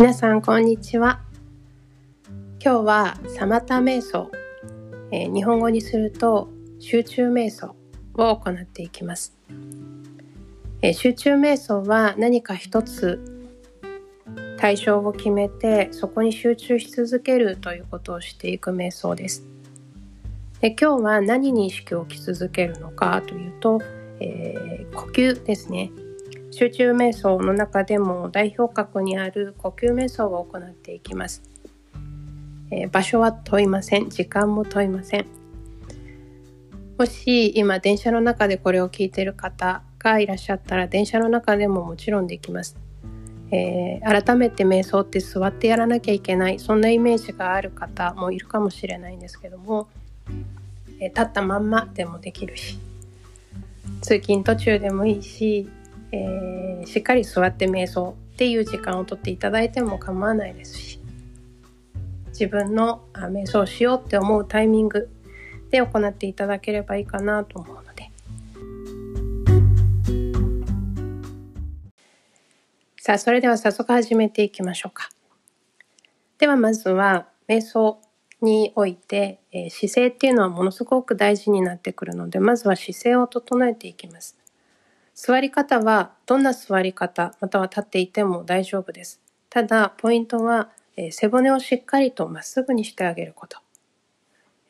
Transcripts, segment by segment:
皆さんこんにちは。今日はサマタ瞑想、えー、日本語にすると集中瞑想を行っていきます、えー、集中瞑想は何か一つ対象を決めてそこに集中し続けるということをしていく瞑想です。で今日は何に意識を置き続けるのかというと、えー、呼吸ですね。集中瞑想の中でも代表格にある呼吸瞑想を行っていきます、えー、場所は問いません。時間も問いません。もし今電車の中でこれを聞いている方がいらっしゃったら電車の中でももちろんできます、えー、改めて瞑想って座ってやらなきゃいけない。そんなイメージがある方もいるかもしれないんですけども、えー、立ったまんまでもできるし。通勤途中でもいいし。えー、しっかり座って瞑想っていう時間をとっていただいても構わないですし自分のあ瞑想しようって思うタイミングで行っていただければいいかなと思うので。さあそれでは早速始めていきましょうか。ではまずは瞑想において、えー、姿勢っていうのはものすごく大事になってくるのでまずは姿勢を整えていきます。座り方はどんな座り方または立っていても大丈夫です。ただポイントは、え、背骨をしっかりとまっすぐにしてあげること。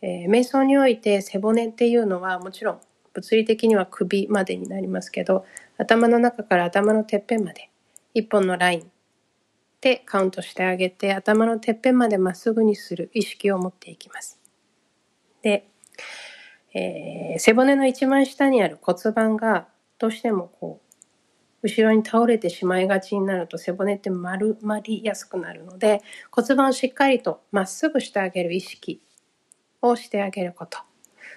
えー、瞑想において背骨っていうのはもちろん物理的には首までになりますけど頭の中から頭のてっぺんまで一本のラインでカウントしてあげて頭のてっぺんまでまっすぐにする意識を持っていきます。で、えー、背骨の一番下にある骨盤がどうしてもこう後ろに倒れてしまいがちになると背骨って丸まりやすくなるので骨盤をしっかりとまっすぐしてあげる意識をしてあげること。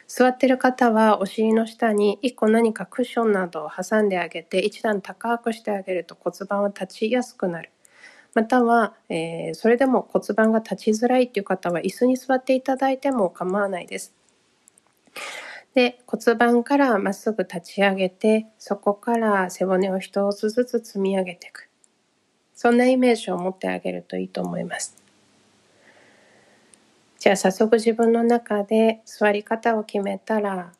座ってる方はお尻の下に一個何かクッションなどを挟んであげて一段高くしてあげると骨盤は立ちやすくなる。または、えー、それでも骨盤が立ちづらいっていう方は椅子に座っていただいても構わないです。で骨盤からまっすぐ立ち上げてそこから背骨を一つずつ積み上げていく。そんなイメージを持ってあげるといいと思います。じゃあ早速自分の中で座り方を決めたら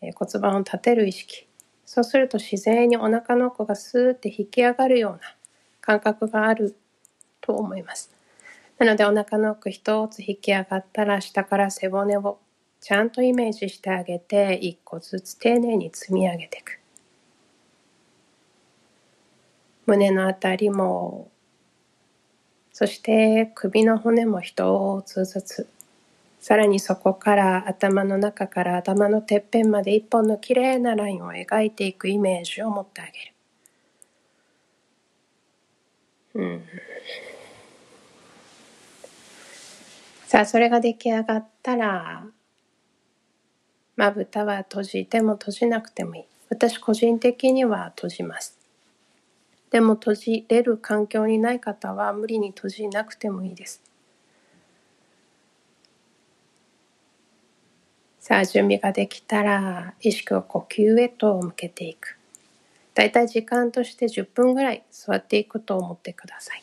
骨盤を立てる意識。そうすると自然にお腹の奥がスーって引き上がるような感覚があると思います。なのでお腹の奥一つ引き上がったら下から背骨をちゃんとイメージしてあげて一個ずつ丁寧に積み上げていく。胸のあたりもそして首の骨も一つずつ。さらにそこから頭の中から頭のてっぺんまで一本のきれいなラインを描いていくイメージを持ってあげる。うん、さあそれが出来上がったらまぶたは閉じても閉じなくてもいい。私個人的には閉じます。でも閉じれる環境にない方は無理に閉じなくてもいいです。さあ準備ができたら意識を呼吸へと向けていく。だいたい時間として10分ぐらい座っていくと思ってください。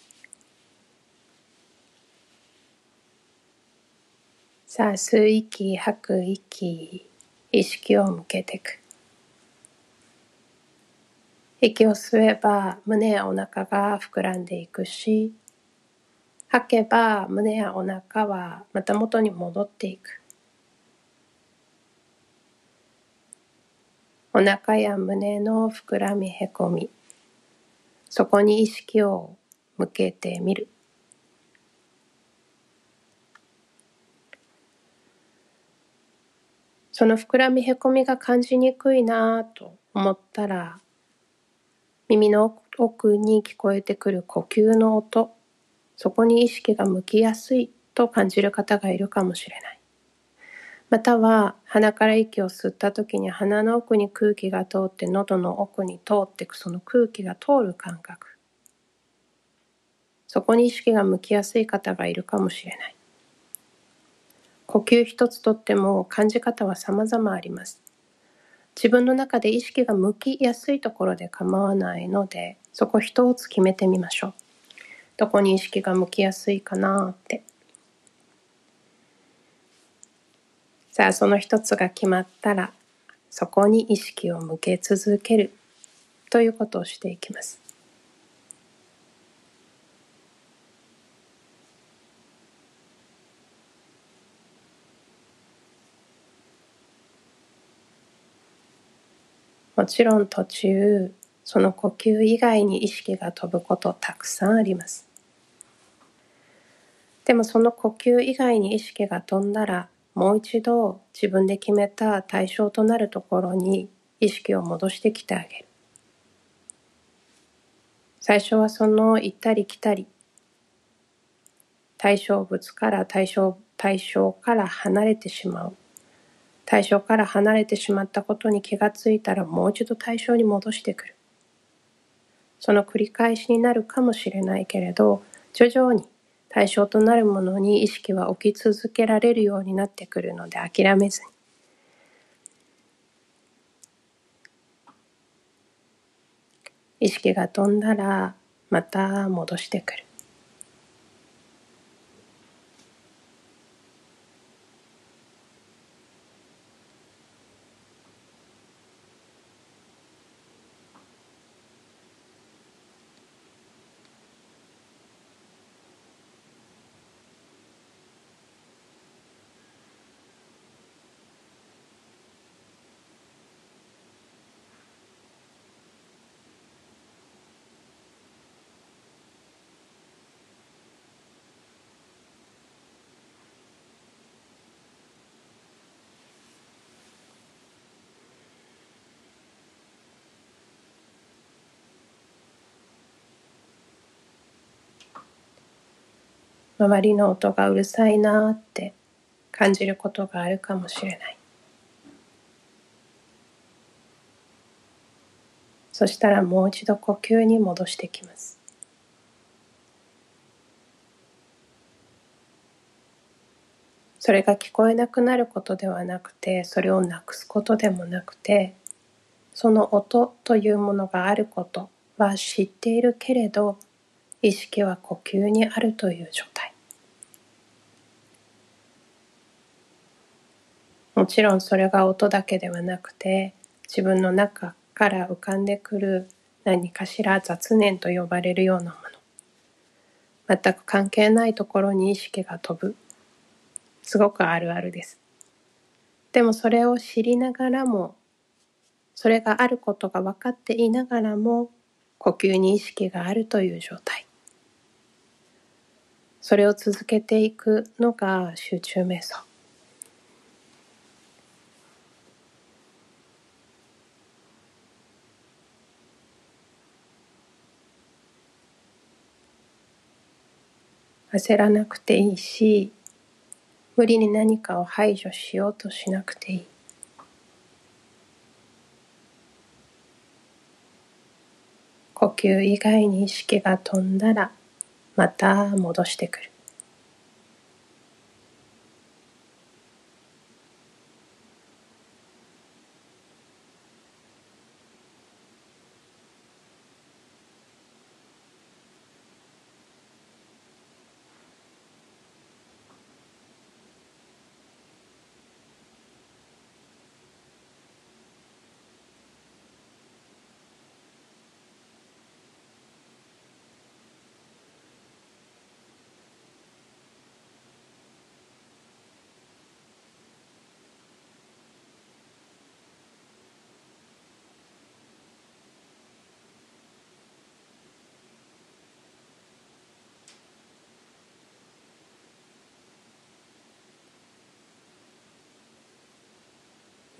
さあ吸う息吐く息意識を向けていく。息を吸えば胸やお腹が膨らんでいくし、吐けば胸やお腹はまた元に戻っていく。お腹や胸の膨らみへこみ、そこに意識を向けてみる。その膨らみへこみが感じにくいなと思ったら耳の奥に聞こえてくる呼吸の音そこに意識が向きやすいと感じる方がいるかもしれない。または鼻から息を吸った時に鼻の奥に空気が通って喉の奥に通ってくその空気が通る感覚。そこに意識が向きやすい方がいるかもしれない。呼吸一つとっても感じ方は様々あります。自分の中で意識が向きやすいところで構わないので、そこ一つ決めてみましょう。どこに意識が向きやすいかなってさあその一つが決まったらそこに意識を向け続けるということをしていきますもちろん途中その呼吸以外に意識が飛ぶことたくさんあります。でもその呼吸以外に意識が飛んだらもう一度自分で決めた対象となるところに意識を戻してきてあげる。最初はその行ったり来たり。対象物から対象対象から離れてしまう。対象から離れてしまったことに気がついたらもう一度対象に戻してくる。その繰り返しになるかもしれないけれど徐々に対象となるものに意識は置き続けられるようになってくるので諦めずに。意識が飛んだらまた戻してくる。周りの音がうるさいなって感じることがあるかもしれない。そしたらもう一度呼吸に戻してきます。それが聞こえなくなることではなくてそれをなくすことでもなくてその音というものがあることは知っているけれど意識は呼吸にあるという状態もちろんそれが音だけではなくて自分の中から浮かんでくる何かしら雑念と呼ばれるようなもの。全く関係ないところに意識が飛ぶ。すごくあるあるです。でもそれを知りながらもそれがあることが分かっていながらも呼吸に意識があるという状態。それを続けていくのが集中瞑想。焦らなくていいし無理に何かを排除しようとしなくていい。呼吸以外に意識が飛んだらまた戻してくる。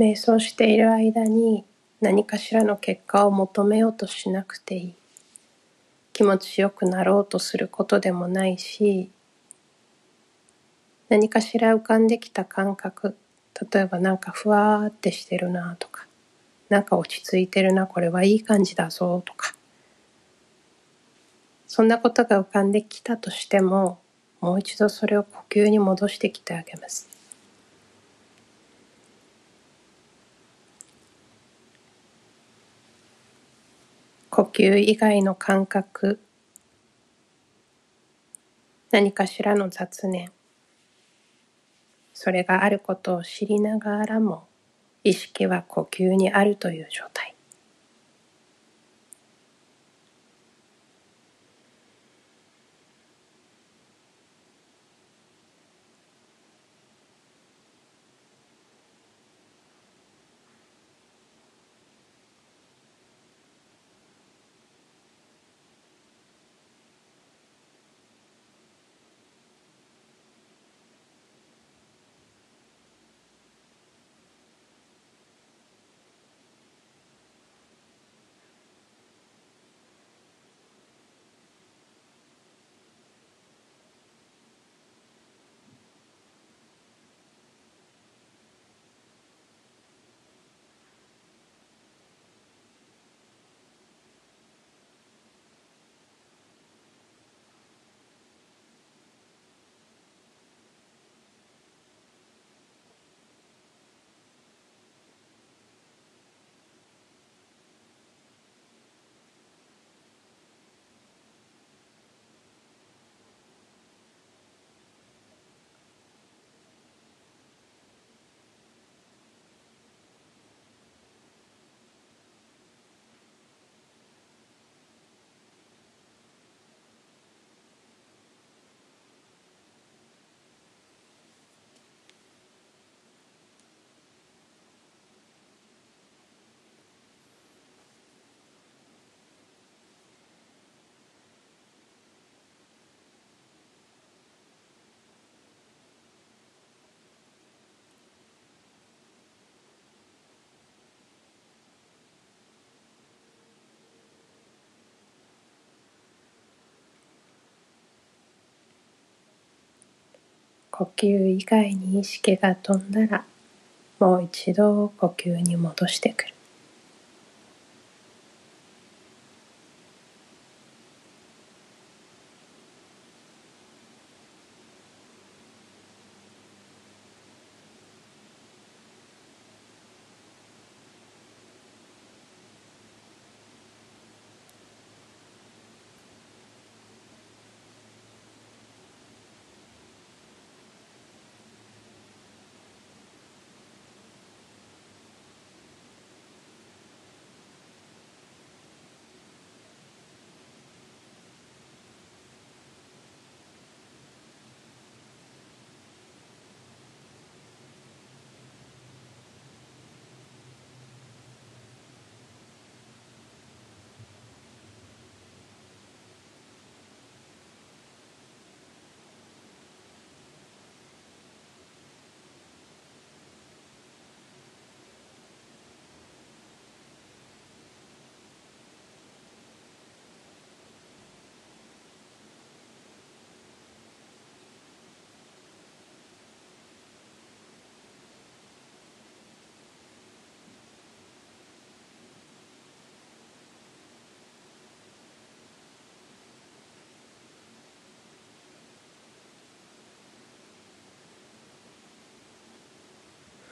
瞑想している間に何かしらの結果を求めようとしなくていい。気持ちよくなろうとすることでもないし何かしら浮かんできた感覚例えばなんかふわーってしてるなとかなんか落ち着いてるなこれはいい感じだぞとかそんなことが浮かんできたとしてももう一度それを呼吸に戻してきてあげます。呼吸以外の感覚。何かしらの雑念。それがあることを知りながらも意識は呼吸にあるという状態。呼吸以外に意識が飛んだらもう一度呼吸に戻してくる。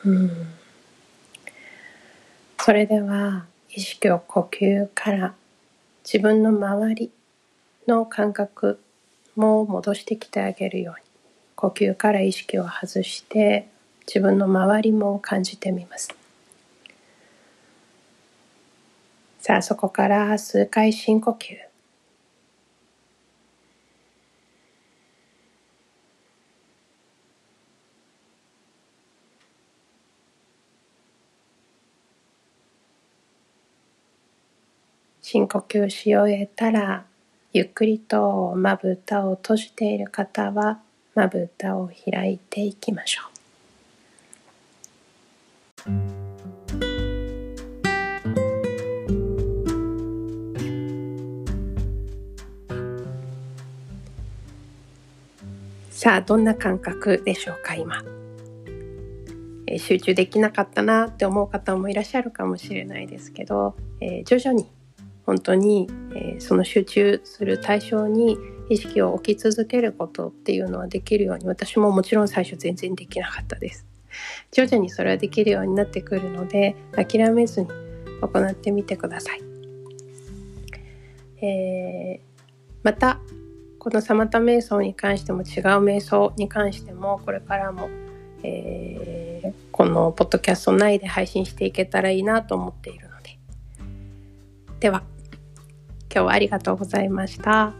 うん、それでは意識を呼吸から自分の周りの感覚も戻してきてあげるように。呼吸から意識を外して自分の周りも感じてみます。さあそこから数回深呼吸。深呼吸し終えたら、ゆっくりとまぶたを閉じている方は、まぶたを開いていきましょう。さあ、どんな感覚でしょうか、今？集中できなかったなって思う方もいらっしゃるかもしれないですけど、えー、徐々に本当に、えー、その集中する対象に意識を置き続けることっていうのはできるように私ももちろん最初全然できなかったです。徐々にそれはできるようになってくるので諦めずに行ってみてください、えー、またこのさまた瞑想に関しても違う瞑想に関してもこれからも、えー、このポッドキャスト内で配信していけたらいいなと思っているので。では。今日はありがとうございました。